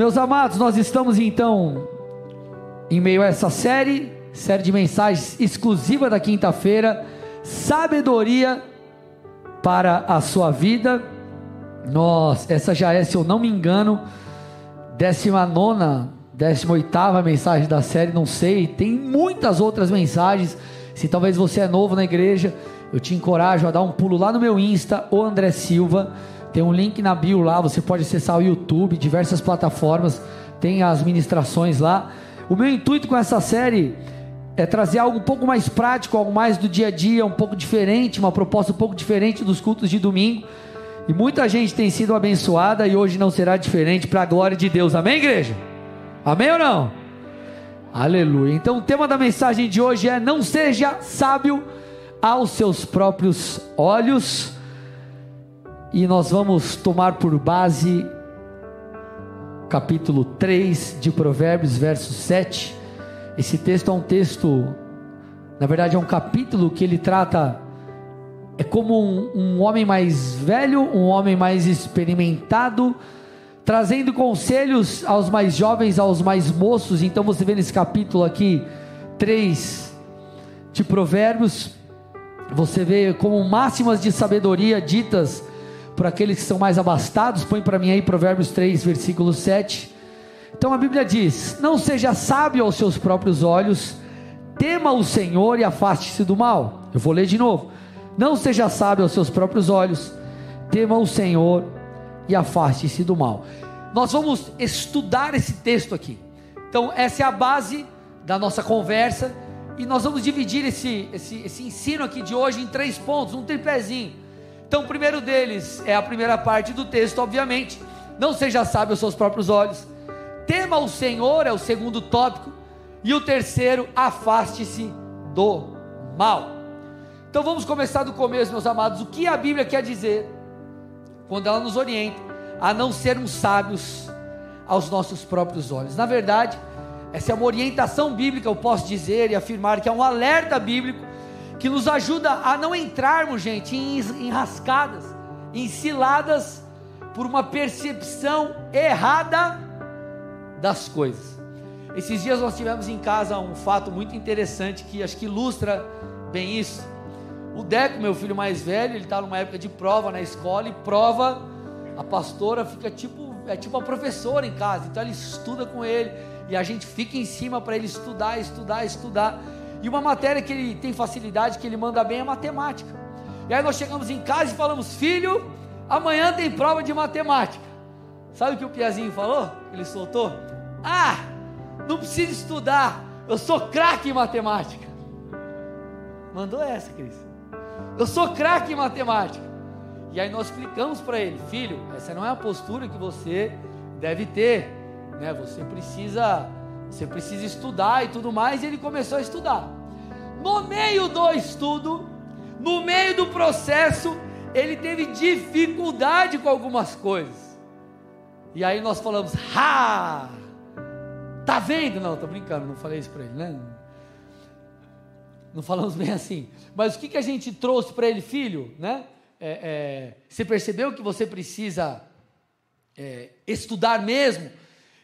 Meus amados, nós estamos então em meio a essa série, série de mensagens exclusiva da quinta-feira, sabedoria para a sua vida. Nós, essa já é, se eu não me engano, 19 18 mensagem da série, não sei, tem muitas outras mensagens. Se talvez você é novo na igreja, eu te encorajo a dar um pulo lá no meu Insta, o André Silva. Tem um link na bio lá, você pode acessar o YouTube, diversas plataformas, tem as ministrações lá. O meu intuito com essa série é trazer algo um pouco mais prático, algo mais do dia a dia, um pouco diferente, uma proposta um pouco diferente dos cultos de domingo. E muita gente tem sido abençoada e hoje não será diferente para a glória de Deus. Amém, igreja? Amém ou não? Aleluia. Então o tema da mensagem de hoje é: não seja sábio aos seus próprios olhos. E nós vamos tomar por base capítulo 3 de Provérbios, verso 7. Esse texto é um texto, na verdade, é um capítulo que ele trata, é como um, um homem mais velho, um homem mais experimentado, trazendo conselhos aos mais jovens, aos mais moços. Então você vê nesse capítulo aqui, 3 de Provérbios, você vê como máximas de sabedoria ditas por aqueles que são mais abastados. Põe para mim aí Provérbios 3, versículo 7. Então a Bíblia diz: Não seja sábio aos seus próprios olhos, tema o Senhor e afaste-se do mal. Eu vou ler de novo. Não seja sábio aos seus próprios olhos, tema o Senhor e afaste-se do mal. Nós vamos estudar esse texto aqui. Então, essa é a base da nossa conversa. E nós vamos dividir esse, esse, esse ensino aqui de hoje em três pontos, um tripézinho. Então, o primeiro deles é a primeira parte do texto, obviamente. Não seja sábio aos seus próprios olhos. Tema o Senhor é o segundo tópico. E o terceiro, afaste-se do mal. Então vamos começar do começo, meus amados. O que a Bíblia quer dizer quando ela nos orienta a não sermos sábios aos nossos próprios olhos? Na verdade, essa é uma orientação bíblica, eu posso dizer e afirmar que é um alerta bíblico que nos ajuda a não entrarmos, gente, em enrascadas, em ciladas por uma percepção errada das coisas. Esses dias nós tivemos em casa um fato muito interessante que acho que ilustra bem isso. O Deco, meu filho mais velho, ele está numa época de prova na escola e prova, a pastora fica tipo, é tipo a professora em casa, então ele estuda com ele e a gente fica em cima para ele estudar, estudar, estudar. E uma matéria que ele tem facilidade, que ele manda bem é matemática. E aí nós chegamos em casa e falamos: Filho, amanhã tem prova de matemática. Sabe o que o Piazinho falou? Ele soltou: Ah, não precisa estudar, eu sou craque em matemática. Mandou essa, Cris. Eu sou craque em matemática. E aí nós explicamos para ele: Filho, essa não é a postura que você deve ter né? Você precisa, você precisa estudar e tudo mais. E ele começou a estudar. No meio do estudo, no meio do processo, ele teve dificuldade com algumas coisas. E aí nós falamos: "Ha! Tá vendo? Não, tô brincando, não falei isso para ele, né? Não falamos bem assim. Mas o que, que a gente trouxe para ele, filho, né? É, é, você percebeu que você precisa é, estudar mesmo?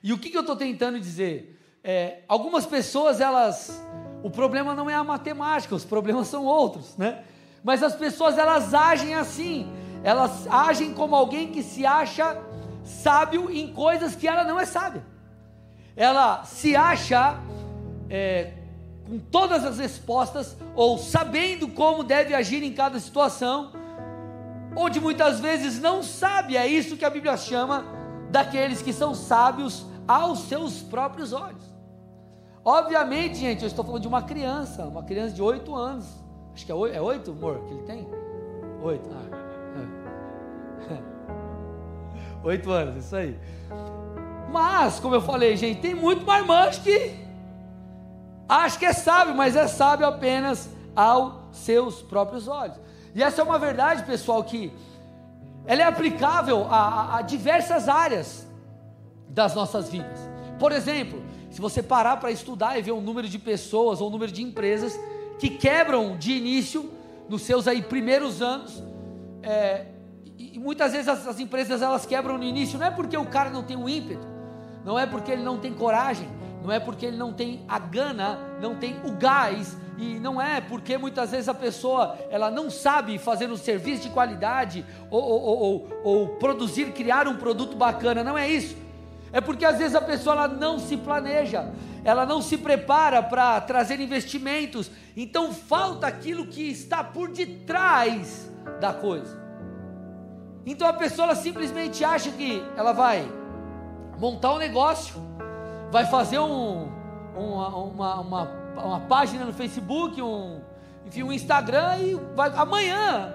E o que, que eu estou tentando dizer? É, algumas pessoas, elas. O problema não é a matemática, os problemas são outros, né? Mas as pessoas, elas agem assim. Elas agem como alguém que se acha sábio em coisas que ela não é sábia. Ela se acha é, com todas as respostas, ou sabendo como deve agir em cada situação, onde muitas vezes não sabe. É isso que a Bíblia chama daqueles que são sábios aos seus próprios olhos. Obviamente, gente, eu estou falando de uma criança, uma criança de 8 anos. Acho que é 8, é 8 amor, que ele tem? 8. Ah. É. 8 anos, isso aí. Mas, como eu falei, gente, tem muito marmanjo que acha que é sábio, mas é sábio apenas aos seus próprios olhos. E essa é uma verdade, pessoal, que ela é aplicável a, a, a diversas áreas das nossas vidas. Por exemplo, se você parar para estudar e ver o número de pessoas ou o número de empresas que quebram de início nos seus aí primeiros anos, é, e, muitas vezes as, as, empresas elas quebram no início não é porque o cara não tem um ímpeto, não é porque ele não tem coragem, não é porque ele não tem a gana, não tem o gás, e não é porque muitas vezes a pessoa ela não sabe fazer um serviço de qualidade ou, ou, ou, ou produzir, criar um produto bacana, não é isso. É porque às vezes a pessoa ela não se planeja, ela não se prepara para trazer investimentos, então falta aquilo que está por detrás da coisa. Então a pessoa simplesmente acha que ela vai montar um negócio, vai fazer um, uma, uma, uma, uma página no Facebook, um, enfim, um Instagram e vai, amanhã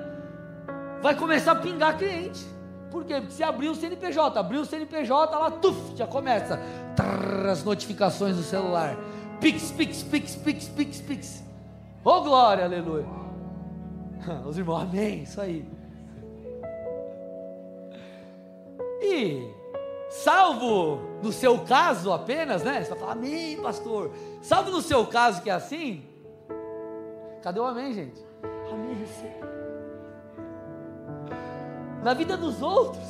vai começar a pingar cliente. Por quê? Porque se abrir o CNPJ, abriu o CNPJ, lá, tuf, já começa trrr, as notificações do celular. Pix, pix, pix, pix, pix, pix. Oh, glória, aleluia. Os irmãos, amém, isso aí. E salvo no seu caso apenas, né? Você vai falar, amém, pastor. Salvo no seu caso que é assim. Cadê o amém, gente? Amém, receba. Na vida dos outros,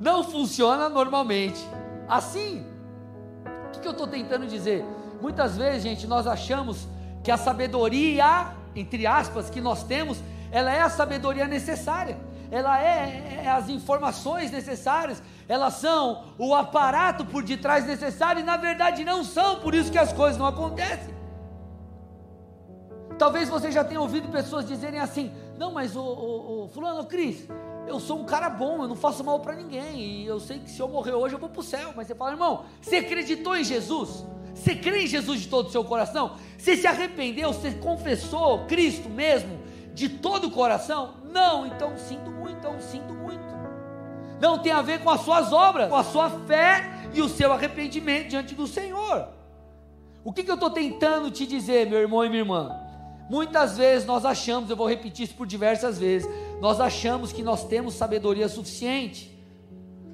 não funciona normalmente. Assim, o que, eu estou tentando dizer? Muitas vezes, gente, nós achamos que a sabedoria, entre aspas, que nós temos, ela é a sabedoria necessária ela é, é, as informações necessárias, elas são o aparato por detrás necessário, e na verdade não são, por isso que as coisas não acontecem. Talvez você já tenha ouvido pessoas dizerem assim: não, mas o, o, o fulano, Cris, eu sou um cara bom, eu não faço mal para ninguém, e eu sei que se eu morrer hoje eu vou para o céu. Mas você fala, irmão, você acreditou em Jesus? Você crê em Jesus de todo o seu coração? Você se arrependeu? Você confessou Cristo mesmo de todo o coração? Não, então sinto muito, então sinto muito. Não tem a ver com as suas obras, com a sua fé e o seu arrependimento diante do Senhor. O que, que eu estou tentando te dizer, meu irmão e minha irmã? Muitas vezes nós achamos, eu vou repetir isso por diversas vezes, nós achamos que nós temos sabedoria suficiente.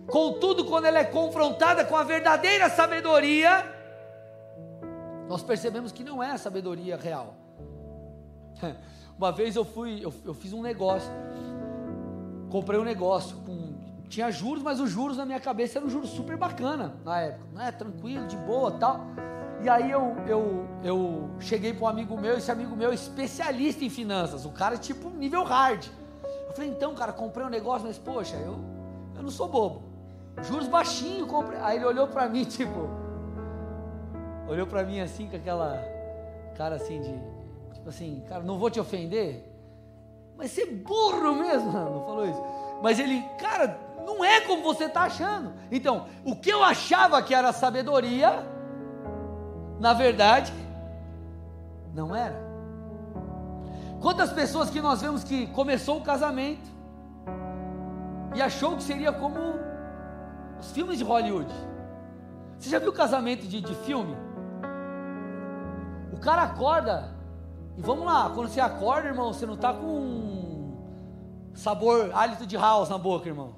Contudo, quando ela é confrontada com a verdadeira sabedoria, nós percebemos que não é a sabedoria real. Uma vez eu fui, eu, eu fiz um negócio, comprei um negócio com tinha juros, mas os juros na minha cabeça eram juros super bacana na época, né? Tranquilo, de boa, tal. E aí eu, eu, eu cheguei para um amigo meu, esse amigo meu é especialista em finanças, o cara é tipo nível hard. Eu falei, então, cara, comprei um negócio, mas poxa, eu, eu não sou bobo. Juros baixinho, comprei. Aí ele olhou para mim, tipo, olhou para mim assim com aquela cara assim de Tipo assim, cara, não vou te ofender, mas você é burro mesmo. Não falou isso. Mas ele, cara, não é como você está achando. Então, o que eu achava que era sabedoria, na verdade, não era. Quantas pessoas que nós vemos que começou o casamento e achou que seria como os filmes de Hollywood. Você já viu casamento de, de filme? O cara acorda e vamos lá, quando você acorda, irmão, você não está com sabor, hálito de house na boca, irmão.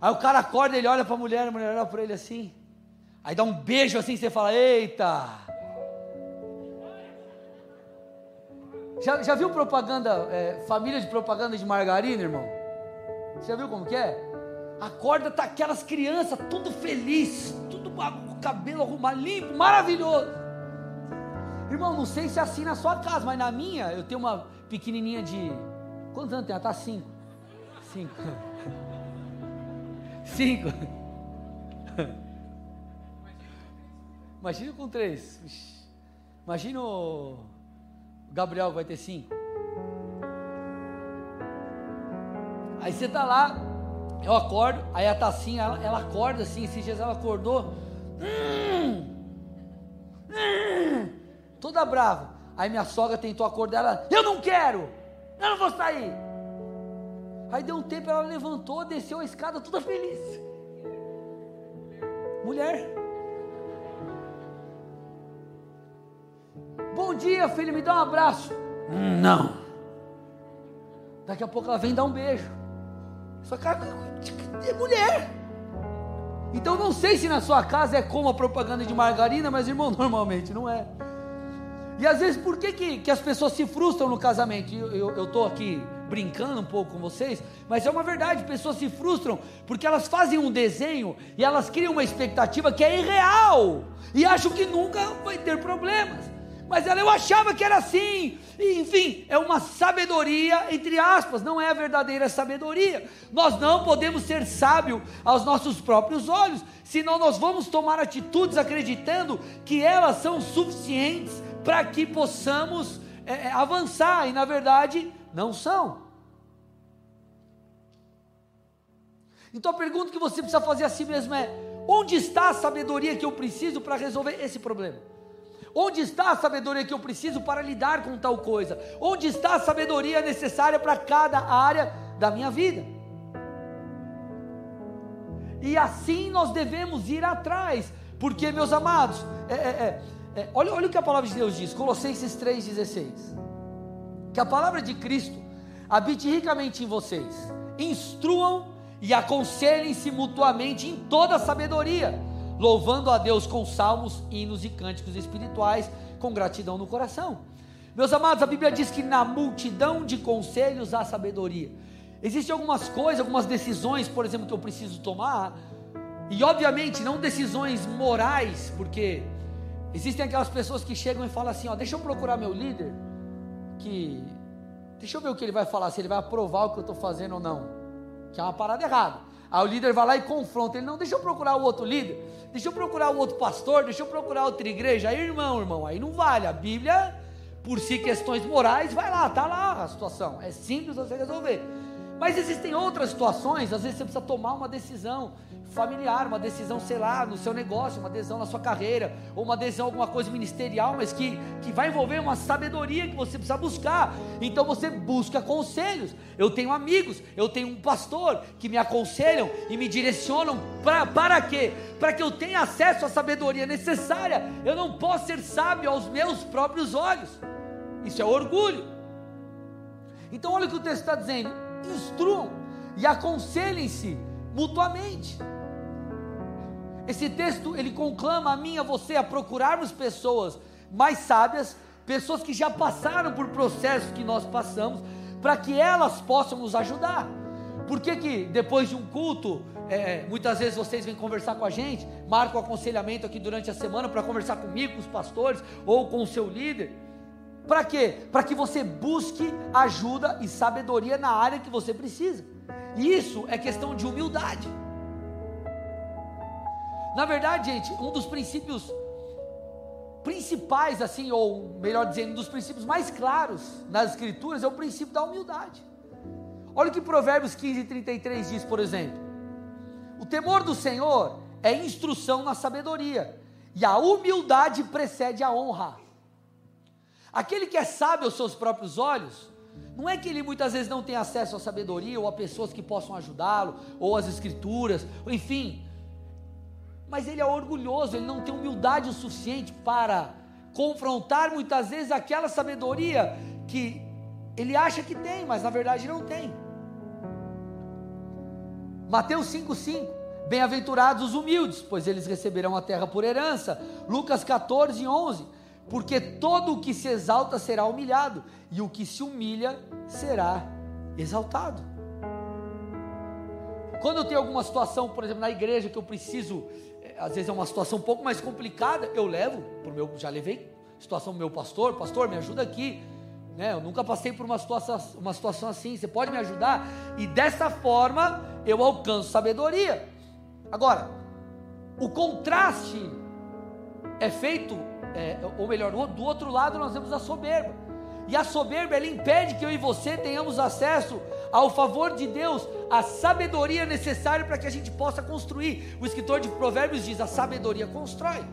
Aí o cara acorda, ele olha para a mulher, a mulher olha para ele assim. Aí dá um beijo assim, você fala: Eita! Já, já viu propaganda, é, família de propaganda de margarina, irmão? Você já viu como que é? Acorda, tá aquelas crianças, tudo feliz, tudo com o cabelo arrumado, limpo, maravilhoso. Irmão, não sei se é assim na sua casa, mas na minha, eu tenho uma pequenininha de. Quantos anos tem? Ela está cinco. Cinco. Cinco. Imagina com três. Imagina o Gabriel vai ter cinco. Aí você tá lá, eu acordo, aí a tacinha, ela, ela acorda assim, esses dias ela acordou. Hum, hum, toda brava. Aí minha sogra tentou acordar ela, eu não quero, eu não vou sair. Aí deu um tempo, ela levantou, desceu a escada toda feliz. Mulher. Bom dia, filho, me dá um abraço. Não. Daqui a pouco ela vem dar um beijo. Sua cara é mulher. Então não sei se na sua casa é como a propaganda de margarina, mas irmão, normalmente não é. E às vezes, por que, que, que as pessoas se frustram no casamento? Eu estou aqui brincando um pouco com vocês, mas é uma verdade, pessoas se frustram porque elas fazem um desenho e elas criam uma expectativa que é irreal e acham que nunca vai ter problemas. Mas ela eu achava que era assim. E, enfim, é uma sabedoria entre aspas, não é a verdadeira sabedoria. Nós não podemos ser sábios aos nossos próprios olhos, senão nós vamos tomar atitudes acreditando que elas são suficientes para que possamos é, é, avançar, e na verdade não são. Então a pergunta que você precisa fazer a si mesmo é: onde está a sabedoria que eu preciso para resolver esse problema? Onde está a sabedoria que eu preciso para lidar com tal coisa? Onde está a sabedoria necessária para cada área da minha vida? E assim nós devemos ir atrás, porque, meus amados, é, é, é é, olha, olha o que a palavra de Deus diz, Colossenses 3,16. Que a palavra de Cristo habite ricamente em vocês, instruam e aconselhem-se mutuamente em toda sabedoria, louvando a Deus com salmos, hinos e cânticos espirituais, com gratidão no coração. Meus amados, a Bíblia diz que na multidão de conselhos há sabedoria. Existem algumas coisas, algumas decisões, por exemplo, que eu preciso tomar, e obviamente não decisões morais, porque Existem aquelas pessoas que chegam e falam assim: ó, deixa eu procurar meu líder, que deixa eu ver o que ele vai falar, se ele vai aprovar o que eu estou fazendo ou não, que é uma parada errada. Aí o líder vai lá e confronta ele: não, deixa eu procurar o outro líder, deixa eu procurar o outro pastor, deixa eu procurar outra igreja. Aí, irmão, irmão, aí não vale. A Bíblia, por si questões morais, vai lá, tá lá a situação. É simples você resolver. Mas existem outras situações, às vezes você precisa tomar uma decisão familiar, uma decisão, sei lá, no seu negócio, uma decisão na sua carreira, ou uma decisão, alguma coisa ministerial, mas que, que vai envolver uma sabedoria que você precisa buscar. Então você busca conselhos. Eu tenho amigos, eu tenho um pastor que me aconselham e me direcionam pra, para quê? Para que eu tenha acesso à sabedoria necessária. Eu não posso ser sábio aos meus próprios olhos. Isso é orgulho. Então olha o que o texto está dizendo: instruam e aconselhem-se mutuamente. Esse texto ele conclama a mim e a você a procurarmos pessoas mais sábias, pessoas que já passaram por processos que nós passamos, para que elas possam nos ajudar. Por que, que depois de um culto, é, muitas vezes vocês vêm conversar com a gente, marcam aconselhamento aqui durante a semana para conversar comigo, com os pastores ou com o seu líder? Para quê? Para que você busque ajuda e sabedoria na área que você precisa. Isso é questão de humildade. Na verdade, gente, um dos princípios principais, assim, ou melhor dizendo, um dos princípios mais claros nas Escrituras é o princípio da humildade. Olha o que Provérbios 15, 33 diz, por exemplo: O temor do Senhor é instrução na sabedoria, e a humildade precede a honra. Aquele que é sábio aos seus próprios olhos, não é que ele muitas vezes não tem acesso à sabedoria ou a pessoas que possam ajudá-lo, ou às escrituras, enfim, mas ele é orgulhoso, ele não tem humildade o suficiente para confrontar muitas vezes aquela sabedoria que ele acha que tem, mas na verdade não tem. Mateus 5,5: Bem-aventurados os humildes, pois eles receberão a terra por herança. Lucas 14, 11: Porque todo o que se exalta será humilhado, e o que se humilha será exaltado. Quando eu tenho alguma situação, por exemplo, na igreja, que eu preciso às vezes é uma situação um pouco mais complicada, eu levo para o meu, já levei situação do meu pastor, pastor, me ajuda aqui. Né? Eu nunca passei por uma situação, uma situação assim, você pode me ajudar? E dessa forma eu alcanço sabedoria. Agora, o contraste é feito, é, ou melhor, do outro lado nós temos a soberba. E a soberba, ela impede que eu e você tenhamos acesso ao favor de Deus, à sabedoria necessária para que a gente possa construir. O escritor de Provérbios diz: a sabedoria constrói.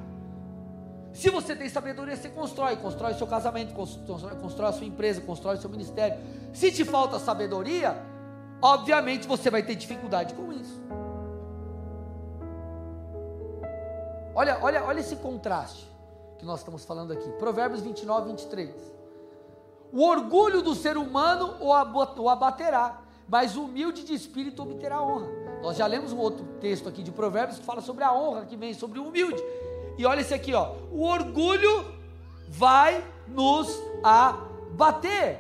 Se você tem sabedoria, você constrói, constrói seu casamento, constrói, constrói a sua empresa, constrói seu ministério. Se te falta sabedoria, obviamente você vai ter dificuldade com isso. Olha, olha, olha esse contraste que nós estamos falando aqui. Provérbios 29, 23. O orgulho do ser humano o abaterá, mas o humilde de espírito obterá honra. Nós já lemos um outro texto aqui de Provérbios que fala sobre a honra que vem sobre o humilde. E olha esse aqui, ó. O orgulho vai nos abater.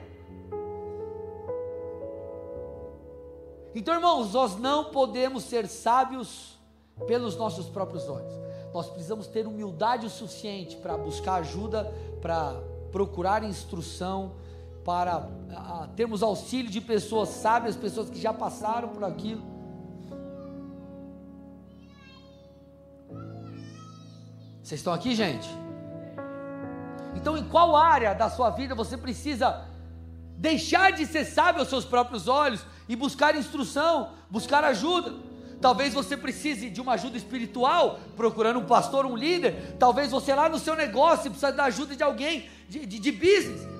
Então, irmãos, nós não podemos ser sábios pelos nossos próprios olhos. Nós precisamos ter humildade o suficiente para buscar ajuda, para procurar instrução, para a, termos auxílio de pessoas sábias, pessoas que já passaram por aquilo. Vocês estão aqui, gente? Então, em qual área da sua vida você precisa deixar de ser sábio aos seus próprios olhos e buscar instrução, buscar ajuda? Talvez você precise de uma ajuda espiritual, procurando um pastor, um líder. Talvez você lá no seu negócio precisa da ajuda de alguém de, de, de business.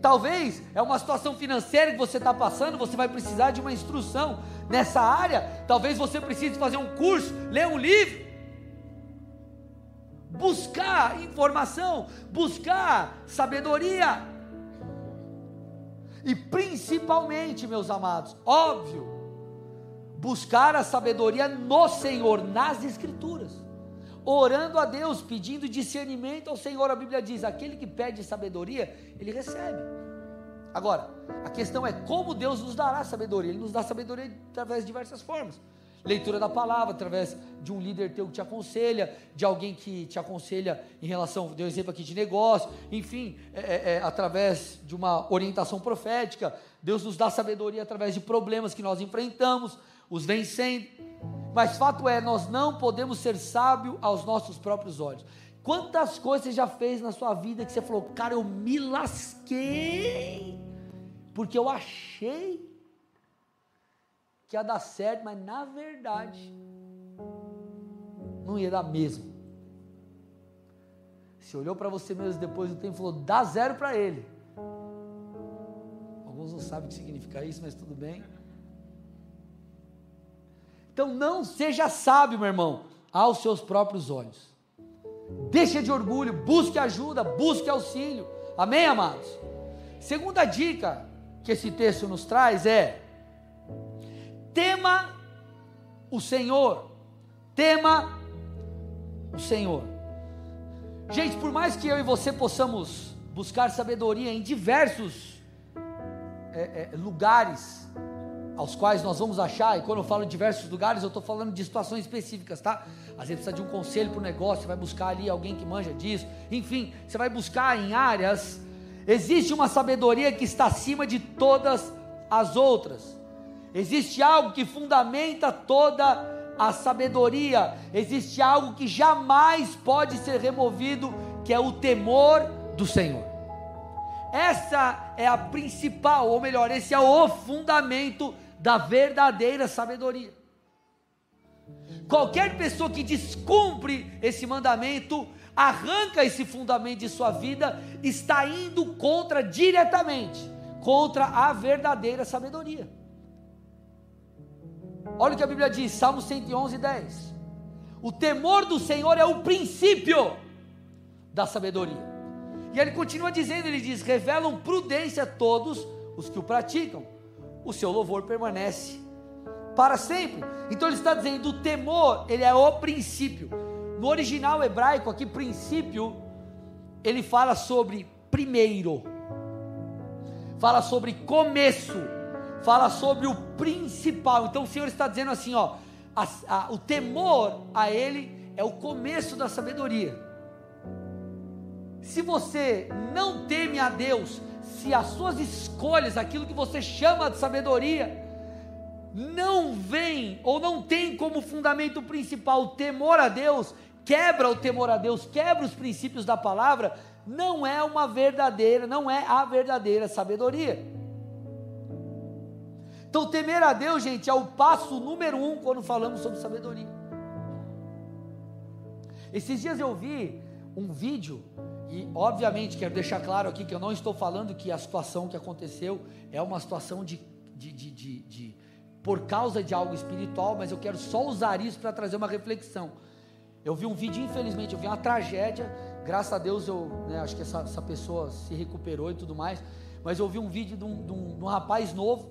Talvez é uma situação financeira que você está passando, você vai precisar de uma instrução nessa área. Talvez você precise fazer um curso, ler um livro, buscar informação, buscar sabedoria. E principalmente, meus amados, óbvio, buscar a sabedoria no Senhor, nas Escrituras orando a Deus, pedindo discernimento ao Senhor. A Bíblia diz: aquele que pede sabedoria, ele recebe. Agora, a questão é como Deus nos dará sabedoria. Ele nos dá sabedoria através de diversas formas. Leitura da palavra, através de um líder teu que te aconselha, de alguém que te aconselha em relação, deu exemplo aqui de negócio, enfim, é, é, é, através de uma orientação profética. Deus nos dá sabedoria através de problemas que nós enfrentamos, os vencendo. Mas fato é, nós não podemos ser sábios aos nossos próprios olhos. Quantas coisas você já fez na sua vida que você falou, cara, eu me lasquei, porque eu achei que ia dar certo, mas na verdade não ia dar mesmo. Você olhou para você mesmo depois do tempo e falou, dá zero para ele. Alguns não sabem o que significa isso, mas tudo bem. Então não seja sábio, meu irmão, aos seus próprios olhos. Deixa de orgulho, busque ajuda, busque auxílio. Amém, amados? Segunda dica que esse texto nos traz é: tema o Senhor. Tema o Senhor. Gente, por mais que eu e você possamos buscar sabedoria em diversos é, é, lugares, aos quais nós vamos achar, e quando eu falo em diversos lugares, eu estou falando de situações específicas, tá? Às vezes precisa de um conselho para o negócio, você vai buscar ali alguém que manja disso, enfim, você vai buscar em áreas. Existe uma sabedoria que está acima de todas as outras, existe algo que fundamenta toda a sabedoria, existe algo que jamais pode ser removido, que é o temor do Senhor. Essa é a principal, ou melhor, esse é o fundamento da verdadeira sabedoria. Qualquer pessoa que descumpre esse mandamento, arranca esse fundamento de sua vida, está indo contra diretamente contra a verdadeira sabedoria. Olha o que a Bíblia diz, Salmo 111, 10. O temor do Senhor é o princípio da sabedoria. E ele continua dizendo: ele diz, revelam prudência a todos os que o praticam o seu louvor permanece para sempre. Então ele está dizendo, o temor, ele é o princípio. No original hebraico, aqui, princípio, ele fala sobre primeiro, fala sobre começo, fala sobre o principal. Então o Senhor está dizendo assim: ó, a, a, o temor a Ele é o começo da sabedoria. Se você não teme a Deus, se as suas escolhas, aquilo que você chama de sabedoria, não vem ou não tem como fundamento principal o temor a Deus, quebra o temor a Deus, quebra os princípios da palavra, não é uma verdadeira, não é a verdadeira sabedoria. Então, temer a Deus, gente, é o passo número um quando falamos sobre sabedoria. Esses dias eu vi um vídeo e, obviamente, quero deixar claro aqui que eu não estou falando que a situação que aconteceu é uma situação de, de, de, de, de por causa de algo espiritual, mas eu quero só usar isso para trazer uma reflexão. Eu vi um vídeo, infelizmente, eu vi uma tragédia. Graças a Deus, eu né, acho que essa, essa, pessoa se recuperou e tudo mais. Mas eu vi um vídeo de um, de um, de um rapaz novo.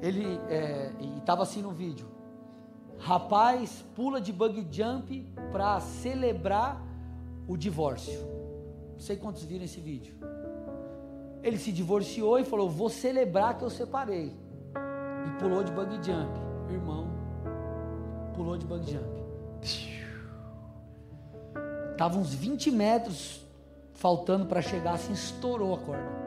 Ele é, estava assim no vídeo. Rapaz pula de bug jump para celebrar o divórcio. Não sei quantos viram esse vídeo. Ele se divorciou e falou: Vou celebrar que eu separei. e pulou de bug jump. Irmão, pulou de bug jump. Tava uns 20 metros faltando para chegar, assim estourou a corda.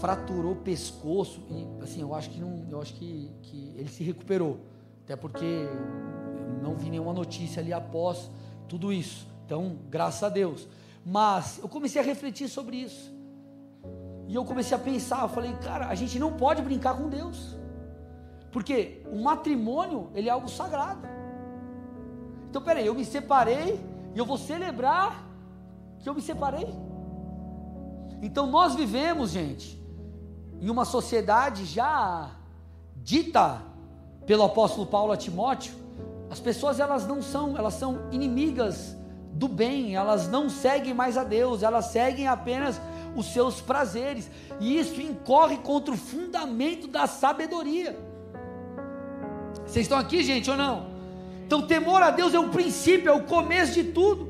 Fraturou o pescoço e assim, eu acho que não, eu acho que, que ele se recuperou. Até porque não vi nenhuma notícia ali após tudo isso. Então, graças a Deus. Mas eu comecei a refletir sobre isso. E eu comecei a pensar, eu falei, cara, a gente não pode brincar com Deus. Porque o matrimônio, ele é algo sagrado. Então, peraí, eu me separei e eu vou celebrar que eu me separei. Então, nós vivemos, gente, em uma sociedade já dita pelo apóstolo Paulo a Timóteo. As pessoas, elas não são, elas são inimigas do bem, elas não seguem mais a Deus, elas seguem apenas os seus prazeres, e isso incorre contra o fundamento da sabedoria. Vocês estão aqui, gente, ou não? Então, temor a Deus é o princípio, é o começo de tudo.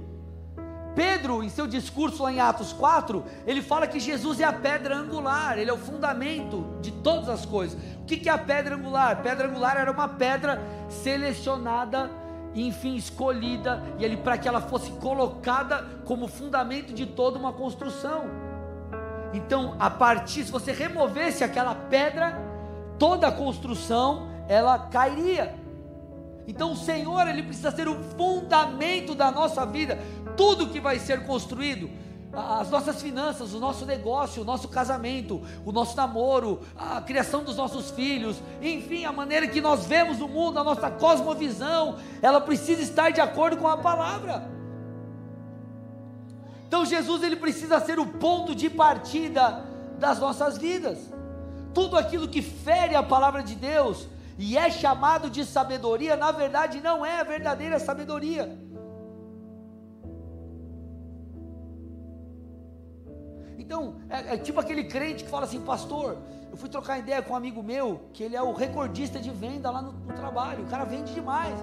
Pedro, em seu discurso lá em Atos 4, ele fala que Jesus é a pedra angular, ele é o fundamento de todas as coisas. O que é a pedra angular? Pedra angular era uma pedra selecionada, enfim, escolhida, e ele para que ela fosse colocada como fundamento de toda uma construção. Então, a partir, se você removesse aquela pedra, toda a construção ela cairia. Então o Senhor, ele precisa ser o fundamento da nossa vida. Tudo que vai ser construído, as nossas finanças, o nosso negócio, o nosso casamento, o nosso namoro, a criação dos nossos filhos, enfim, a maneira que nós vemos o mundo, a nossa cosmovisão, ela precisa estar de acordo com a palavra. Então Jesus ele precisa ser o ponto de partida das nossas vidas. Tudo aquilo que fere a palavra de Deus, e é chamado de sabedoria, na verdade não é a verdadeira sabedoria. Então, é, é, tipo aquele crente que fala assim, pastor, eu fui trocar ideia com um amigo meu, que ele é o recordista de venda lá no, no trabalho, o cara vende demais.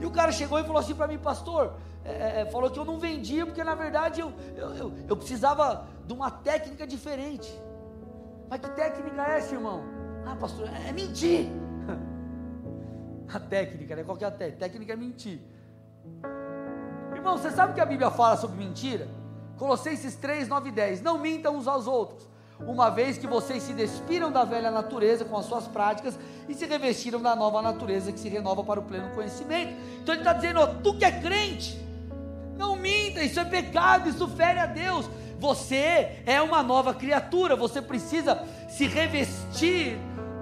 E o cara chegou e falou assim para mim, pastor, é, é, é, falou que eu não vendia, porque na verdade eu, eu, eu, eu precisava de uma técnica diferente. Mas que técnica é essa, irmão? Ah, pastor, é, é mentir. A técnica, né? Qual que é a técnica? Técnica é mentir. Irmão, você sabe que a Bíblia fala sobre mentira? Colossenses 3, 9 e 10. Não mintam uns aos outros, uma vez que vocês se despiram da velha natureza com as suas práticas e se revestiram da nova natureza que se renova para o pleno conhecimento. Então ele está dizendo: ó, tu que é crente, não minta, isso é pecado, isso fere a Deus. Você é uma nova criatura, você precisa se revestir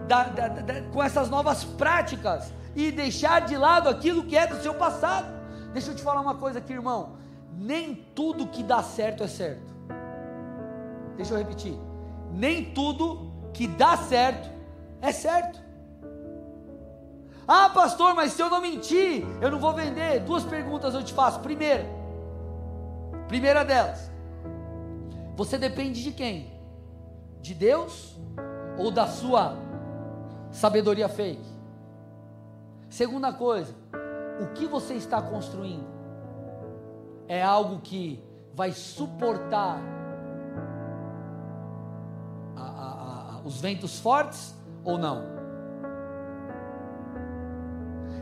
da, da, da, com essas novas práticas e deixar de lado aquilo que é do seu passado. Deixa eu te falar uma coisa aqui, irmão. Nem tudo que dá certo é certo. Deixa eu repetir. Nem tudo que dá certo é certo. Ah, pastor, mas se eu não mentir, eu não vou vender. Duas perguntas eu te faço. Primeira, primeira delas, você depende de quem? De Deus ou da sua sabedoria fake? Segunda coisa, o que você está construindo é algo que vai suportar a, a, a, os ventos fortes ou não?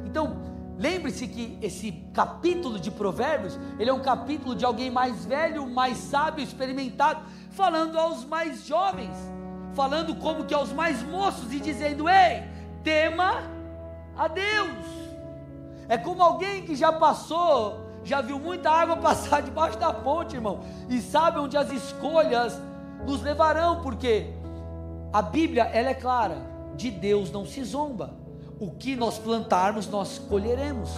Então, lembre-se que esse capítulo de Provérbios, ele é um capítulo de alguém mais velho, mais sábio, experimentado, falando aos mais jovens, falando como que aos mais moços e dizendo: "Ei, tema a Deus. É como alguém que já passou, já viu muita água passar debaixo da ponte, irmão, e sabe onde as escolhas nos levarão, porque a Bíblia ela é clara, de Deus não se zomba. O que nós plantarmos, nós colheremos.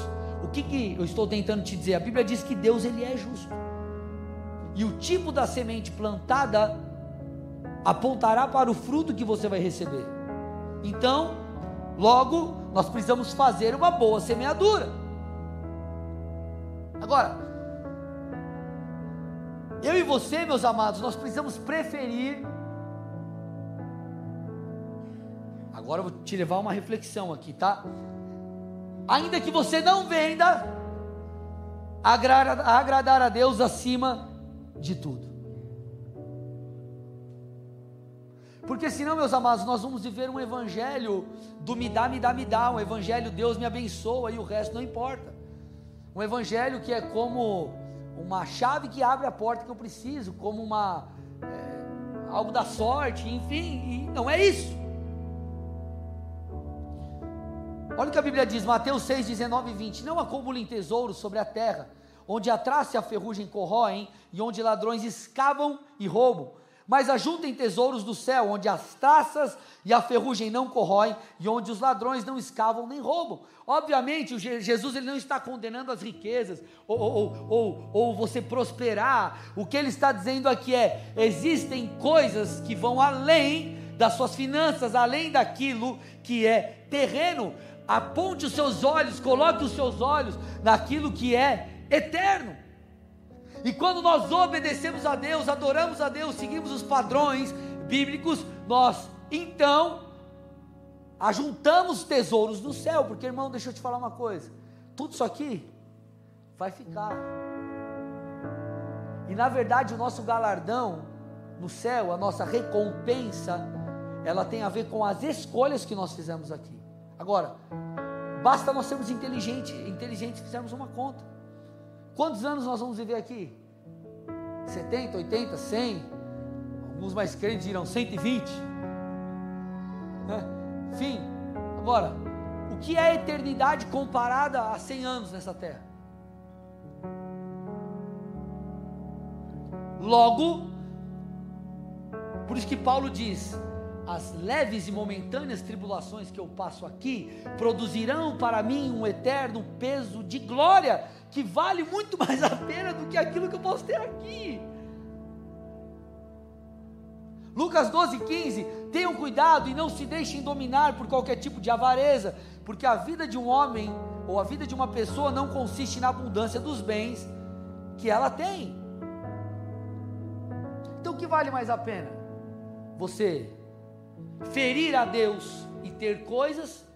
O que, que eu estou tentando te dizer? A Bíblia diz que Deus ele é justo. E o tipo da semente plantada apontará para o fruto que você vai receber. Então, logo, nós precisamos fazer uma boa semeadura. Agora, eu e você, meus amados, nós precisamos preferir. Agora eu vou te levar uma reflexão aqui, tá? Ainda que você não venda, agradar a Deus acima de tudo. Porque senão, meus amados, nós vamos viver um evangelho do me dá, me dá, me dá, um evangelho Deus me abençoa e o resto não importa. Um evangelho que é como uma chave que abre a porta que eu preciso, como uma é, algo da sorte, enfim, e não é isso. Olha o que a Bíblia diz, Mateus 6, 19 e 20: Não acumulem tesouros sobre a terra, onde a traça e a ferrugem corroem, e onde ladrões escavam e roubam mas ajuntem tesouros do céu, onde as taças e a ferrugem não corroem, e onde os ladrões não escavam nem roubam. Obviamente, Jesus ele não está condenando as riquezas, ou, ou, ou, ou você prosperar. O que ele está dizendo aqui é: existem coisas que vão além das suas finanças, além daquilo que é terreno. Aponte os seus olhos, coloque os seus olhos naquilo que é eterno. E quando nós obedecemos a Deus, adoramos a Deus, seguimos os padrões bíblicos, nós então ajuntamos tesouros do céu, porque irmão, deixa eu te falar uma coisa: tudo isso aqui vai ficar. E na verdade, o nosso galardão no céu, a nossa recompensa, ela tem a ver com as escolhas que nós fizemos aqui. Agora, basta nós sermos inteligentes, inteligentes fizermos uma conta. Quantos anos nós vamos viver aqui? 70, 80, 100. Alguns mais crentes dirão 120. Né? Enfim, agora, o que é a eternidade comparada a 100 anos nessa terra? Logo, por isso que Paulo diz: as leves e momentâneas tribulações que eu passo aqui produzirão para mim um eterno peso de glória que vale muito mais a pena do que aquilo que eu posso ter aqui. Lucas 12, 15: Tenham cuidado e não se deixem dominar por qualquer tipo de avareza, porque a vida de um homem ou a vida de uma pessoa não consiste na abundância dos bens que ela tem. Então o que vale mais a pena? Você ferir a Deus e ter coisas,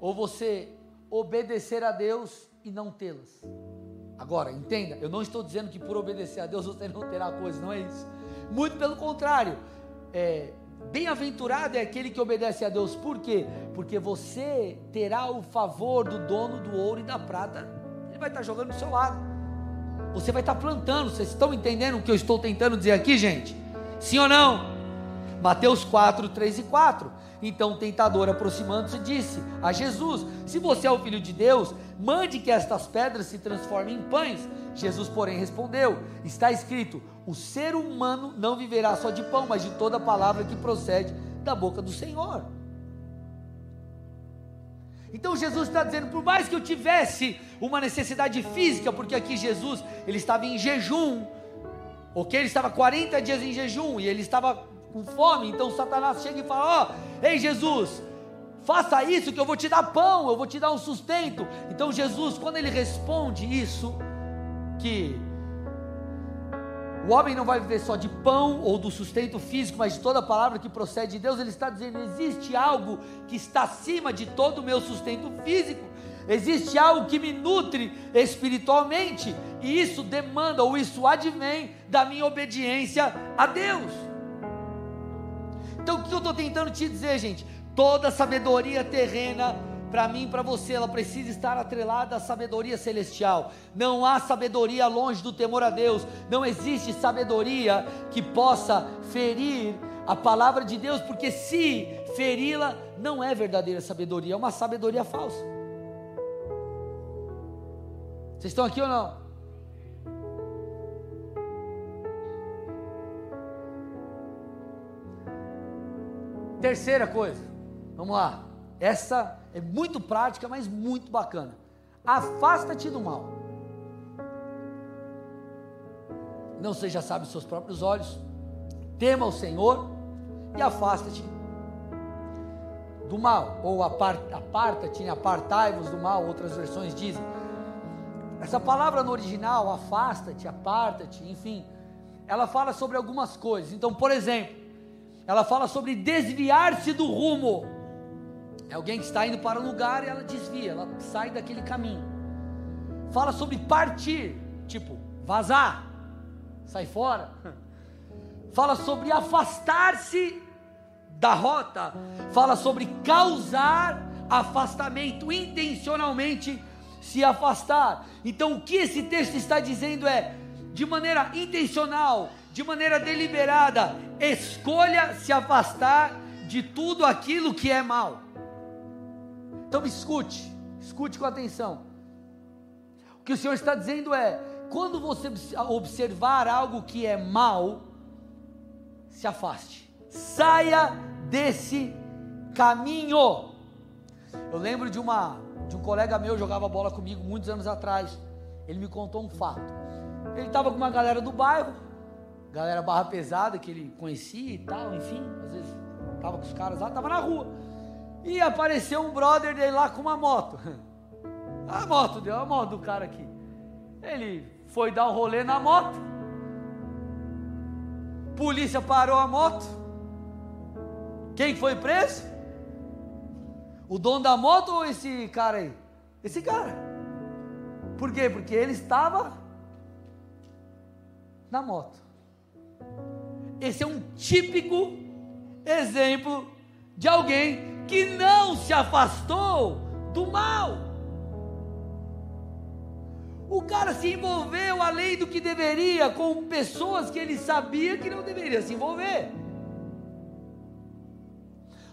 ou você obedecer a Deus e não tê-las. Agora, entenda, eu não estou dizendo que por obedecer a Deus você não terá coisas, não é isso. Muito pelo contrário, é, bem-aventurado é aquele que obedece a Deus, por quê? Porque você terá o favor do dono do ouro e da prata, ele vai estar jogando do seu lado, você vai estar plantando. Vocês estão entendendo o que eu estou tentando dizer aqui, gente? Sim ou não? Mateus 4, 3 e 4. Então o tentador, aproximando-se, disse a Jesus: Se você é o filho de Deus, mande que estas pedras se transformem em pães. Jesus, porém, respondeu: Está escrito: O ser humano não viverá só de pão, mas de toda palavra que procede da boca do Senhor. Então Jesus está dizendo, por mais que eu tivesse uma necessidade física, porque aqui Jesus ele estava em jejum, ok? Ele estava 40 dias em jejum e ele estava com fome. Então Satanás chega e fala: Ó, oh, ei Jesus, faça isso que eu vou te dar pão, eu vou te dar um sustento. Então Jesus, quando ele responde isso, que o homem não vai viver só de pão ou do sustento físico, mas de toda palavra que procede de Deus, ele está dizendo: existe algo que está acima de todo o meu sustento físico. Existe algo que me nutre espiritualmente, e isso demanda ou isso advém da minha obediência a Deus. Então o que eu estou tentando te dizer, gente? Toda sabedoria terrena, para mim e para você, ela precisa estar atrelada à sabedoria celestial. Não há sabedoria longe do temor a Deus. Não existe sabedoria que possa ferir a palavra de Deus, porque se feri-la, não é verdadeira sabedoria, é uma sabedoria falsa. Vocês estão aqui ou não? Terceira coisa, vamos lá. Essa é muito prática, mas muito bacana. Afasta-te do mal. Não seja sábio aos seus próprios olhos. Tema o Senhor e afasta-te do mal. Ou aparta-te, apartai-vos do mal, outras versões dizem. Essa palavra no original, afasta-te, aparta-te, enfim, ela fala sobre algumas coisas. Então, por exemplo, ela fala sobre desviar-se do rumo. É alguém que está indo para um lugar e ela desvia, ela sai daquele caminho. Fala sobre partir, tipo, vazar, sai fora. Fala sobre afastar-se da rota fala sobre causar afastamento, intencionalmente se afastar. Então, o que esse texto está dizendo é, de maneira intencional, de maneira deliberada, escolha se afastar de tudo aquilo que é mal. Então, escute, escute com atenção. O que o Senhor está dizendo é: quando você observar algo que é mal, se afaste, saia desse caminho. Eu lembro de uma de um colega meu jogava bola comigo muitos anos atrás. Ele me contou um fato. Ele estava com uma galera do bairro, galera barra pesada que ele conhecia e tal, enfim, às vezes estava com os caras lá, estava na rua. E apareceu um brother dele lá com uma moto. A moto deu, a moto do cara aqui. Ele foi dar um rolê na moto. Polícia parou a moto. Quem foi preso? O dono da moto ou esse cara aí? Esse cara. Por quê? Porque ele estava na moto. Esse é um típico exemplo de alguém que não se afastou do mal. O cara se envolveu além do que deveria com pessoas que ele sabia que não deveria se envolver.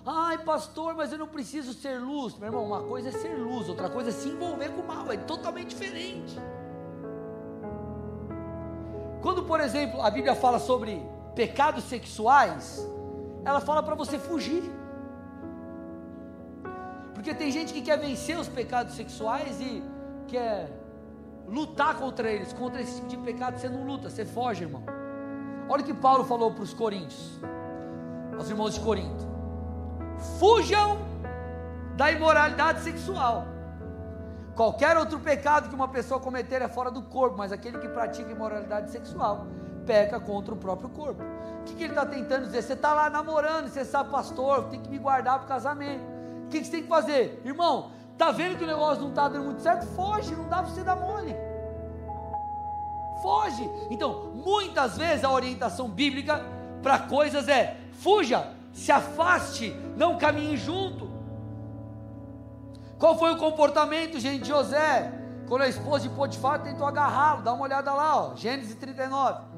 Ai, pastor, mas eu não preciso ser luz. Meu irmão, uma coisa é ser luz, outra coisa é se envolver com o mal, é totalmente diferente. Quando, por exemplo, a Bíblia fala sobre pecados sexuais, ela fala para você fugir. Porque tem gente que quer vencer os pecados sexuais e quer lutar contra eles, contra esse tipo de pecado, você não luta, você foge, irmão. Olha o que Paulo falou para os coríntios, aos irmãos de Corinto fujam da imoralidade sexual. Qualquer outro pecado que uma pessoa cometer é fora do corpo, mas aquele que pratica imoralidade sexual peca contra o próprio corpo. O que, que ele está tentando dizer? Você está lá namorando, você sabe, pastor, tem que me guardar para o casamento. O que, que você tem que fazer? Irmão, tá vendo que o negócio não está dando muito certo? Foge, não dá para você dar mole. Foge. Então, muitas vezes a orientação bíblica para coisas é: fuja, se afaste, não caminhe junto. Qual foi o comportamento, gente, de José? Quando a esposa de Potifar tentou agarrá-lo, dá uma olhada lá, ó, Gênesis 39.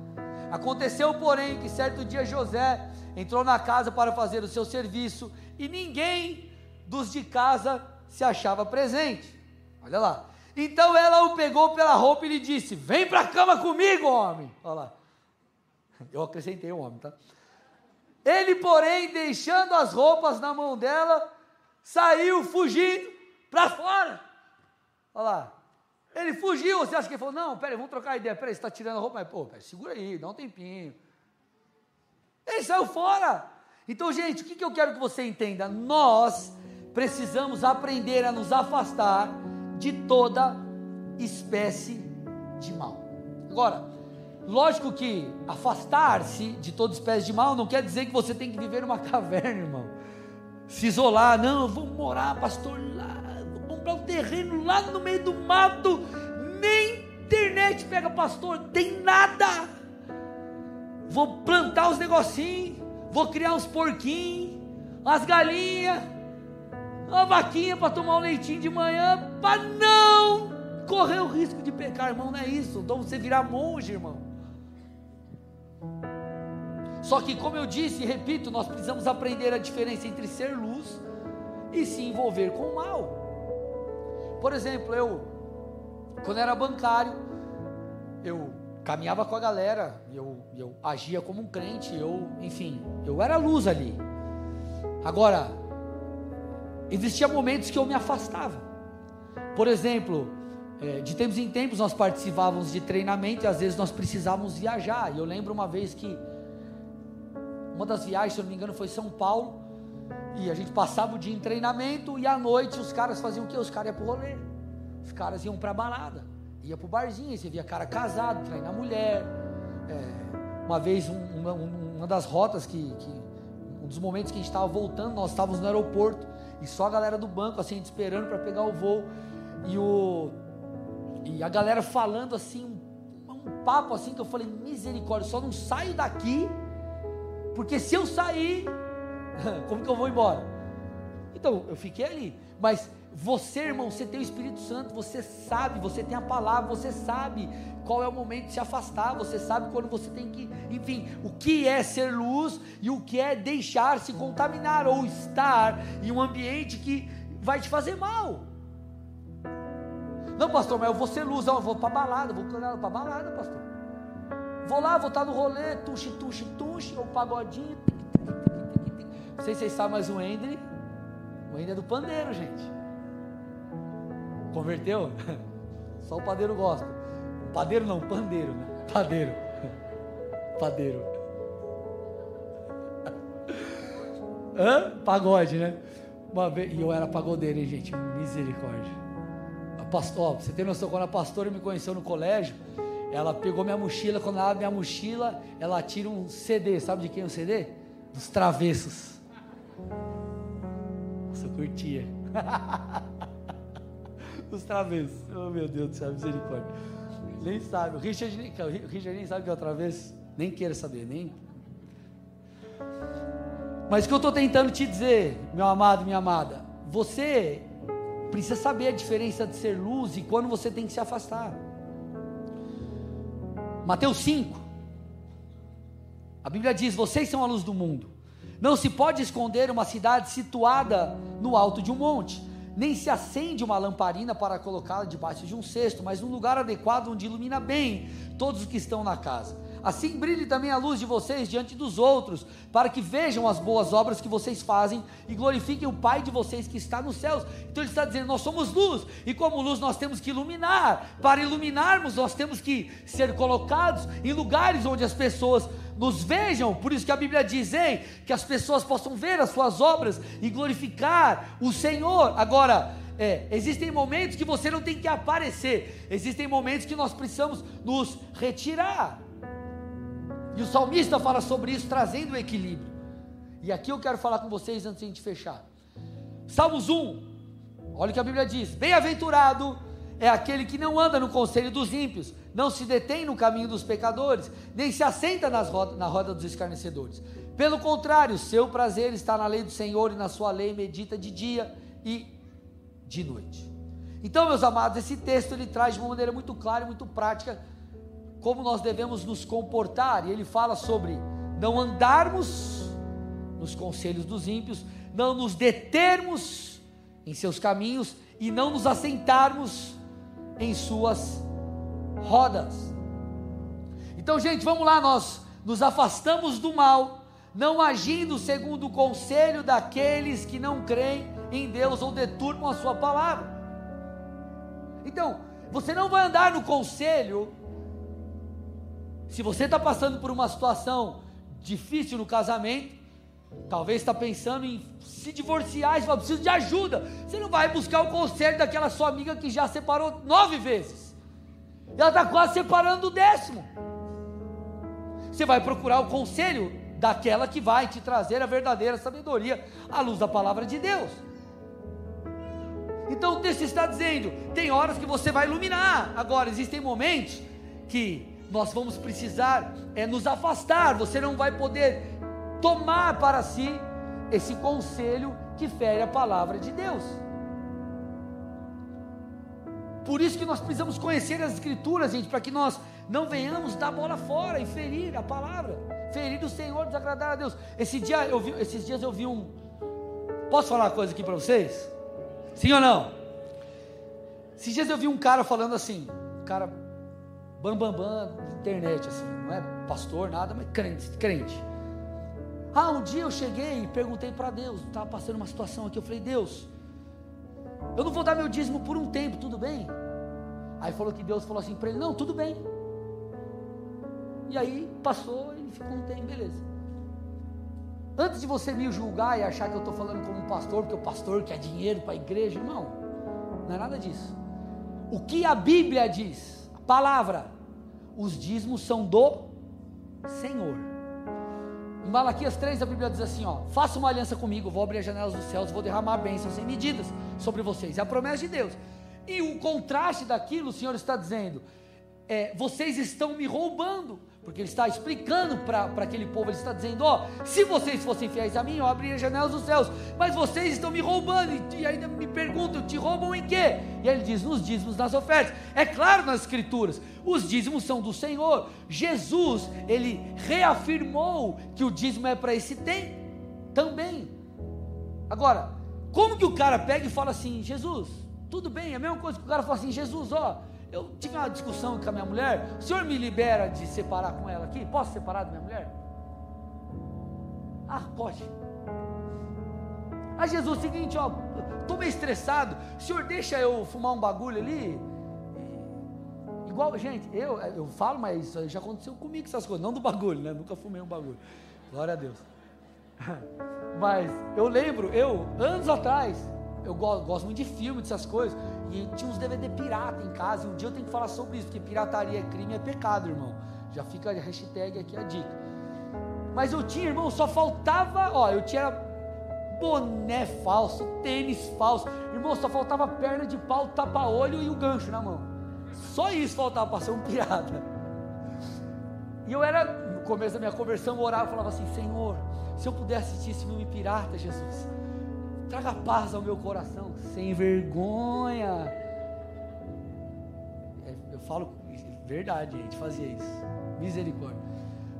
Aconteceu, porém, que certo dia José entrou na casa para fazer o seu serviço e ninguém dos de casa se achava presente. Olha lá. Então ela o pegou pela roupa e lhe disse: Vem para a cama comigo, homem. Olha lá. Eu acrescentei o homem, tá? Ele, porém, deixando as roupas na mão dela, saiu fugindo para fora. Olha lá. Ele fugiu. Você acha que ele falou: Não, peraí, vamos trocar ideia. Peraí, você está tirando a roupa. Mas, pô, pera, segura aí, dá um tempinho. Ele saiu fora. Então, gente, o que, que eu quero que você entenda? Nós precisamos aprender a nos afastar de toda espécie de mal. Agora, Lógico que afastar-se de toda espécie de mal não quer dizer que você tem que viver numa caverna, irmão. Se isolar, não, vamos morar, pastor, comprar um terreno lá no meio do mato, nem internet pega, pastor, tem nada. Vou plantar os negocinhos, vou criar uns porquinhos, umas galinhas, uma vaquinha para tomar um leitinho de manhã, para não correr o risco de pecar, irmão, não é isso. Então você virar monge, irmão. Só que, como eu disse e repito, nós precisamos aprender a diferença entre ser luz e se envolver com o mal. Por exemplo, eu, quando era bancário, eu caminhava com a galera, eu, eu agia como um crente, eu, enfim, eu era luz ali. Agora, existia momentos que eu me afastava. Por exemplo, é, de tempos em tempos nós participávamos de treinamento e às vezes nós precisávamos viajar. E eu lembro uma vez que uma das viagens, se eu não me engano, foi São Paulo. E a gente passava o dia em treinamento e à noite os caras faziam o quê? Os caras iam pro rolê. Os caras iam pra balada. Ia pro barzinho, e você via cara casado, treinar mulher. É, uma vez, um, uma, uma, das rotas que, que, Um dos momentos que a gente estava voltando, nós estávamos no aeroporto. E só a galera do banco, assim, esperando para pegar o voo. E o. E a galera falando assim, um, um papo assim, que eu falei, misericórdia, só não saio daqui porque se eu sair, Como que eu vou embora? Então, eu fiquei ali. Mas você, irmão, você tem o Espírito Santo, você sabe, você tem a palavra, você sabe qual é o momento de se afastar, você sabe quando você tem que, enfim, o que é ser luz e o que é deixar se contaminar ou estar em um ambiente que vai te fazer mal. Não, pastor, mas eu vou ser luz, não, eu vou para balada, vou para balada, pastor. Vou lá, vou estar no rolê, tuxi, tuxi, tuxi, ou pagodinho. Não sei se vocês sabem, mas o Endre, o Endre é do pandeiro, gente. Converteu? Só o padeiro gosta. Padeiro não, pandeiro, né? Padeiro. Padeiro. Hã? Pagode, né? Uma vez, e eu era pagodeiro, hein, gente? Misericórdia. A pastor, você tem noção, quando a pastora me conheceu no colégio, ela pegou minha mochila, quando ela abre minha mochila, ela tira um CD, sabe de quem é o CD? Dos travessos. Eu curtia. Dos travessos. Oh meu Deus do céu, misericórdia. Nem sabe. O Richard, o Richard nem sabe que é o travesso. Nem queira saber, nem. Mas o que eu estou tentando te dizer, meu amado, minha amada, você precisa saber a diferença de ser luz e quando você tem que se afastar. Mateus 5. A Bíblia diz: Vocês são a luz do mundo. Não se pode esconder uma cidade situada no alto de um monte, nem se acende uma lamparina para colocá-la debaixo de um cesto, mas num lugar adequado onde ilumina bem todos os que estão na casa. Assim brilhe também a luz de vocês diante dos outros, para que vejam as boas obras que vocês fazem e glorifiquem o Pai de vocês que está nos céus. Então ele está dizendo: nós somos luz, e como luz nós temos que iluminar. Para iluminarmos, nós temos que ser colocados em lugares onde as pessoas nos vejam, por isso que a Bíblia diz, hein, que as pessoas possam ver as suas obras e glorificar o Senhor. Agora, é, existem momentos que você não tem que aparecer, existem momentos que nós precisamos nos retirar. E o salmista fala sobre isso, trazendo o equilíbrio. E aqui eu quero falar com vocês antes de a gente fechar. Salmos 1, olha o que a Bíblia diz: Bem-aventurado é aquele que não anda no conselho dos ímpios, não se detém no caminho dos pecadores, nem se assenta roda, na roda dos escarnecedores. Pelo contrário, seu prazer está na lei do Senhor e na sua lei medita de dia e de noite. Então, meus amados, esse texto ele traz de uma maneira muito clara e muito prática como nós devemos nos comportar, e ele fala sobre não andarmos nos conselhos dos ímpios, não nos determos em seus caminhos e não nos assentarmos em suas rodas. Então, gente, vamos lá, nós nos afastamos do mal, não agindo segundo o conselho daqueles que não creem em Deus ou deturpam a sua palavra. Então, você não vai andar no conselho se você está passando por uma situação difícil no casamento, talvez está pensando em se divorciar, fala, preciso de ajuda. Você não vai buscar o conselho daquela sua amiga que já separou nove vezes. Ela está quase separando o décimo. Você vai procurar o conselho daquela que vai te trazer a verdadeira sabedoria à luz da palavra de Deus. Então o texto está dizendo: tem horas que você vai iluminar. Agora, existem momentos que nós vamos precisar é, nos afastar, você não vai poder tomar para si esse conselho que fere a palavra de Deus. Por isso que nós precisamos conhecer as escrituras, gente, para que nós não venhamos dar bola fora e ferir a palavra, ferir o Senhor, desagradar a Deus. Esse dia eu vi, esses dias eu vi um. Posso falar uma coisa aqui para vocês? Sim ou não? Esses dias eu vi um cara falando assim, um cara bambambam bam, bam, internet, assim, não é pastor, nada, mas crente, crente. Ah, um dia eu cheguei e perguntei para Deus, estava passando uma situação aqui, eu falei, Deus, eu não vou dar meu dízimo por um tempo, tudo bem? Aí falou que Deus falou assim para ele, não, tudo bem. E aí passou, ele ficou um tempo, beleza. Antes de você me julgar e achar que eu estou falando como um pastor, porque o pastor quer dinheiro para a igreja, não, não é nada disso. O que a Bíblia diz, palavra, os dízimos são do Senhor. Em Malaquias 3 a Bíblia diz assim: ó, faça uma aliança comigo, vou abrir as janelas dos céus, vou derramar bênçãos sem medidas sobre vocês. É a promessa de Deus. E o contraste daquilo, o Senhor está dizendo: é, vocês estão me roubando. Porque ele está explicando para aquele povo, ele está dizendo: Ó, se vocês fossem fiéis a mim, eu abriria as janelas dos céus, mas vocês estão me roubando, e, ainda me perguntam: te roubam em quê? E ele diz: nos dízimos, nas ofertas. É claro nas Escrituras, os dízimos são do Senhor. Jesus, ele reafirmou que o dízimo é para esse tempo também. Agora, como que o cara pega e fala assim: Jesus, tudo bem, é a mesma coisa que o cara fala assim: Jesus, ó eu tive uma discussão com a minha mulher. O senhor me libera de separar com ela aqui? Posso separar da minha mulher? Ah, pode. Ah, Jesus, seguinte, ó, estou meio estressado. O senhor deixa eu fumar um bagulho ali? Igual, gente, eu, eu falo, mas isso já aconteceu comigo essas coisas, não do bagulho, né? Nunca fumei um bagulho. Glória a Deus. Mas eu lembro, eu, anos atrás, eu gosto, gosto muito de filme, dessas coisas. E tinha uns DVD pirata em casa. E um dia eu tenho que falar sobre isso, porque pirataria é crime, é pecado, irmão. Já fica a hashtag aqui a dica. Mas eu tinha, irmão, só faltava, ó, eu tinha boné falso, tênis falso. Irmão, só faltava perna de pau, tapa-olho e o gancho na mão. Só isso faltava para ser um pirata. E eu era, no começo da minha conversão, eu orava e falava assim: Senhor, se eu pudesse assistir esse filme pirata, Jesus, traga paz ao meu coração, sem vergonha. É, eu falo verdade, a gente fazia isso, misericórdia.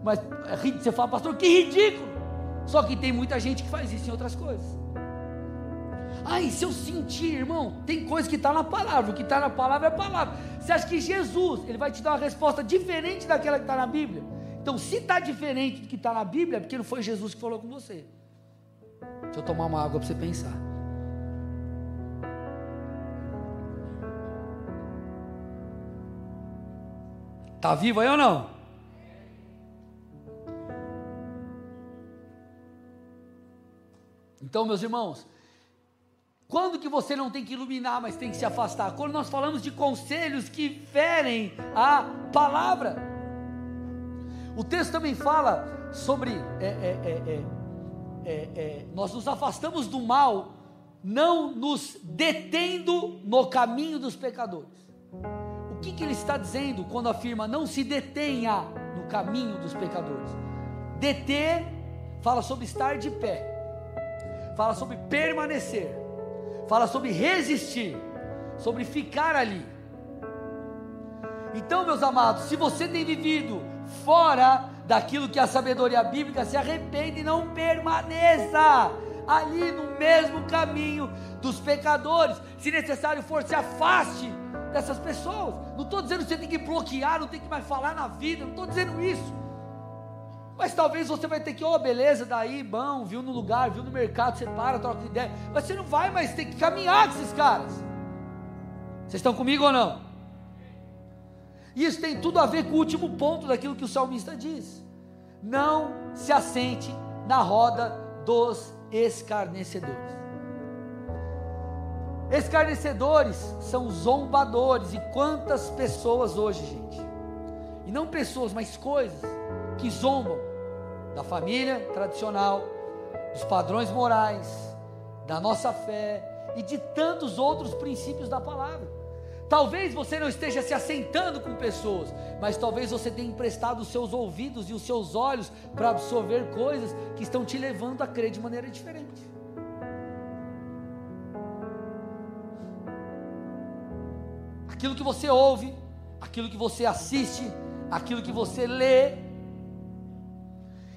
Mas é você fala, pastor, que ridículo. Só que tem muita gente que faz isso em outras coisas. Ai, se eu sentir, irmão, tem coisa que está na palavra, o que está na palavra é palavra. Você acha que Jesus, ele vai te dar uma resposta diferente daquela que está na Bíblia? Então, se está diferente do que está na Bíblia, é porque não foi Jesus que falou com você. Deixa eu tomar uma água para você pensar. Tá vivo aí ou não? Então, meus irmãos, quando que você não tem que iluminar, mas tem que se afastar? Quando nós falamos de conselhos que ferem a palavra. O texto também fala sobre é, é, é, é é, nós nos afastamos do mal, não nos detendo no caminho dos pecadores. O que, que ele está dizendo quando afirma não se detenha no caminho dos pecadores? Deter fala sobre estar de pé, fala sobre permanecer, fala sobre resistir, sobre ficar ali. Então, meus amados, se você tem vivido fora daquilo que a sabedoria bíblica se arrepende e não permaneça ali no mesmo caminho dos pecadores. Se necessário for, se afaste dessas pessoas. Não estou dizendo que você tem que bloquear, não tem que mais falar na vida, não estou dizendo isso. Mas talvez você vai ter que, oh, beleza, daí, bom, viu no lugar, viu no mercado, você para, troca ideia. Mas você não vai mais ter que caminhar com esses caras. Vocês estão comigo ou não? Isso tem tudo a ver com o último ponto daquilo que o salmista diz. Não se assente na roda dos escarnecedores. Escarnecedores são zombadores. E quantas pessoas hoje, gente? E não pessoas, mas coisas que zombam da família tradicional, dos padrões morais, da nossa fé e de tantos outros princípios da palavra. Talvez você não esteja se assentando com pessoas, mas talvez você tenha emprestado os seus ouvidos e os seus olhos para absorver coisas que estão te levando a crer de maneira diferente. Aquilo que você ouve, aquilo que você assiste, aquilo que você lê,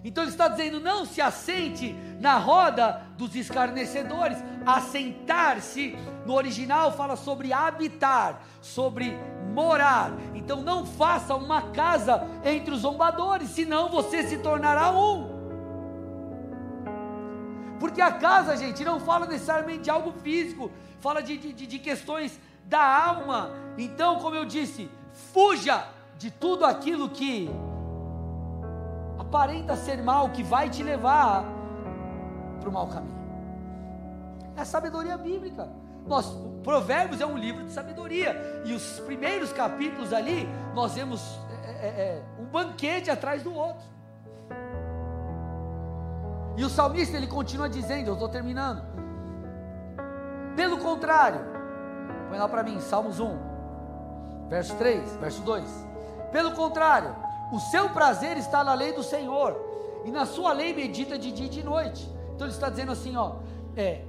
então ele está dizendo: não se assente na roda dos escarnecedores. Assentar-se, no original fala sobre habitar, sobre morar. Então não faça uma casa entre os zombadores, senão você se tornará um. Porque a casa, gente, não fala necessariamente de algo físico, fala de, de, de questões da alma. Então, como eu disse, fuja de tudo aquilo que aparenta ser mal, que vai te levar para o mau caminho. É sabedoria bíblica. Nós, Provérbios é um livro de sabedoria. E os primeiros capítulos ali, nós vemos é, é, é, um banquete atrás do outro. E o salmista ele continua dizendo, eu estou terminando. Pelo contrário, põe lá para mim, Salmos 1, verso 3, verso 2. Pelo contrário, o seu prazer está na lei do Senhor, e na sua lei medita de dia e de noite. Então ele está dizendo assim, ó, é,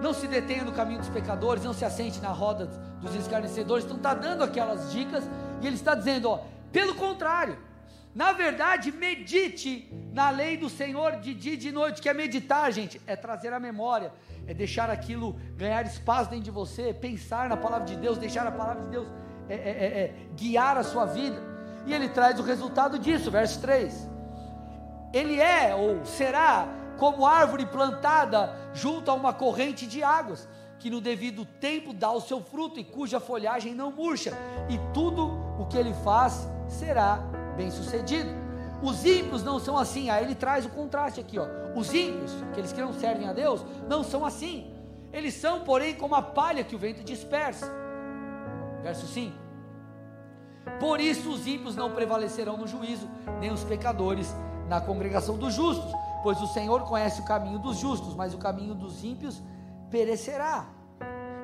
não se detenha no caminho dos pecadores, não se assente na roda dos escarnecedores. Então está dando aquelas dicas e ele está dizendo, ó, pelo contrário, na verdade, medite na lei do Senhor de dia e de noite, que é meditar, gente, é trazer a memória, é deixar aquilo ganhar espaço dentro de você, pensar na palavra de Deus, deixar a palavra de Deus é, é, é, é guiar a sua vida. E ele traz o resultado disso, verso 3. Ele é ou será como árvore plantada junto a uma corrente de águas, que no devido tempo dá o seu fruto e cuja folhagem não murcha, e tudo o que ele faz será bem sucedido. Os ímpios não são assim, aí ele traz o contraste aqui, ó. Os ímpios, aqueles que não servem a Deus, não são assim. Eles são, porém, como a palha que o vento dispersa. Verso 5. Por isso os ímpios não prevalecerão no juízo, nem os pecadores na congregação dos justos pois o Senhor conhece o caminho dos justos, mas o caminho dos ímpios perecerá.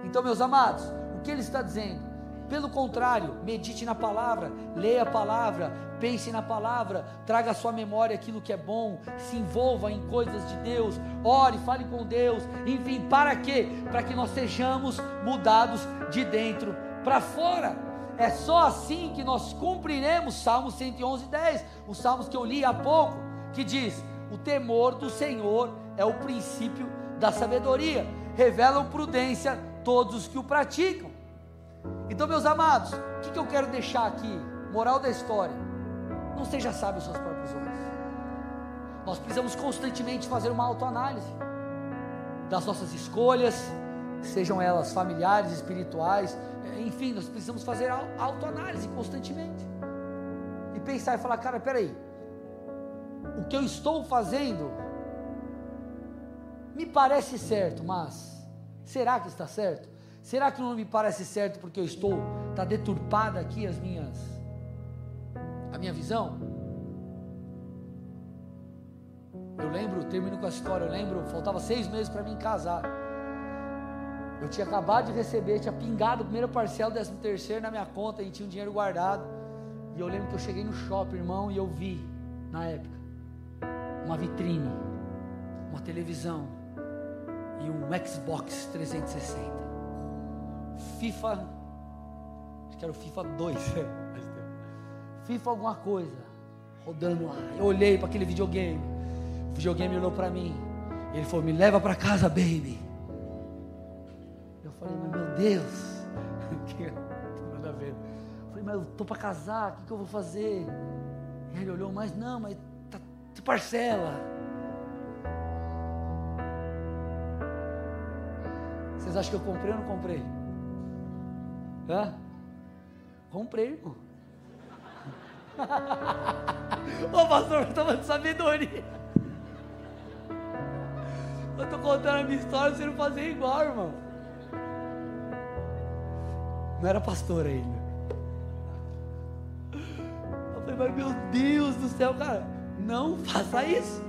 Então, meus amados, o que ele está dizendo? Pelo contrário, medite na palavra, leia a palavra, pense na palavra, traga à sua memória aquilo que é bom, se envolva em coisas de Deus, ore, fale com Deus, enfim, para quê? Para que nós sejamos mudados de dentro para fora. É só assim que nós cumpriremos Salmo 111, 10, os salmos que eu li há pouco, que diz: o temor do Senhor é o princípio da sabedoria. Revelam prudência todos os que o praticam. Então, meus amados, o que, que eu quero deixar aqui? Moral da história: não seja sábio aos seus próprios olhos. Nós precisamos constantemente fazer uma autoanálise das nossas escolhas, sejam elas familiares, espirituais, enfim, nós precisamos fazer autoanálise constantemente. E pensar e falar, cara, peraí, o que eu estou fazendo me parece certo, mas será que está certo? Será que não me parece certo porque eu estou está deturpada aqui as minhas a minha visão? Eu lembro, termino com a história, eu lembro, faltava seis meses para mim casar. Eu tinha acabado de receber, tinha pingado o primeiro parcelo, décimo terceiro na minha conta e tinha um dinheiro guardado. E eu lembro que eu cheguei no shopping, irmão, e eu vi na época uma vitrine, uma televisão e um Xbox 360. FIFA, acho que era o FIFA 2, FIFA alguma coisa, rodando lá. Eu olhei para aquele videogame, o videogame olhou para mim, ele falou: Me leva para casa, baby. Eu falei: Mas meu Deus, nada a ver. Eu falei: Mas eu tô para casar, o que, que eu vou fazer? Ele olhou: Mas não, mas parcela. Vocês acham que eu comprei ou não comprei? Hã? Comprei, irmão. Ô pastor, eu estava de sabedoria. Eu estou contando a minha história, você não fazer igual, irmão. Não era pastor ainda. Eu falei, mas meu Deus do céu, cara. Não faça isso.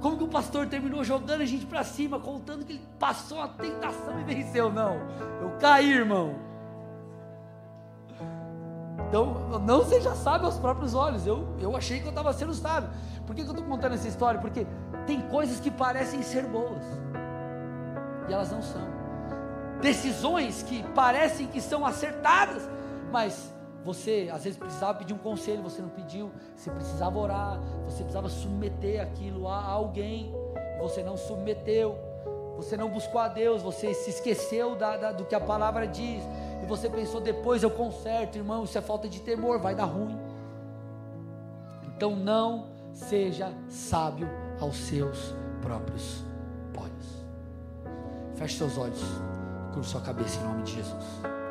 Como que o pastor terminou jogando a gente para cima, contando que ele passou a tentação e venceu? Não, eu caí, irmão. Então, não seja sábio aos próprios olhos. Eu, eu achei que eu estava sendo sábio. Por que, que eu estou contando essa história? Porque tem coisas que parecem ser boas e elas não são. Decisões que parecem que são acertadas, mas você às vezes precisava pedir um conselho, você não pediu. Você precisava orar, você precisava submeter aquilo a alguém, você não submeteu. Você não buscou a Deus, você se esqueceu da, da, do que a palavra diz, e você pensou, depois eu conserto, irmão, isso é falta de temor, vai dar ruim. Então não seja sábio aos seus próprios olhos. Feche seus olhos, curva sua cabeça em nome de Jesus.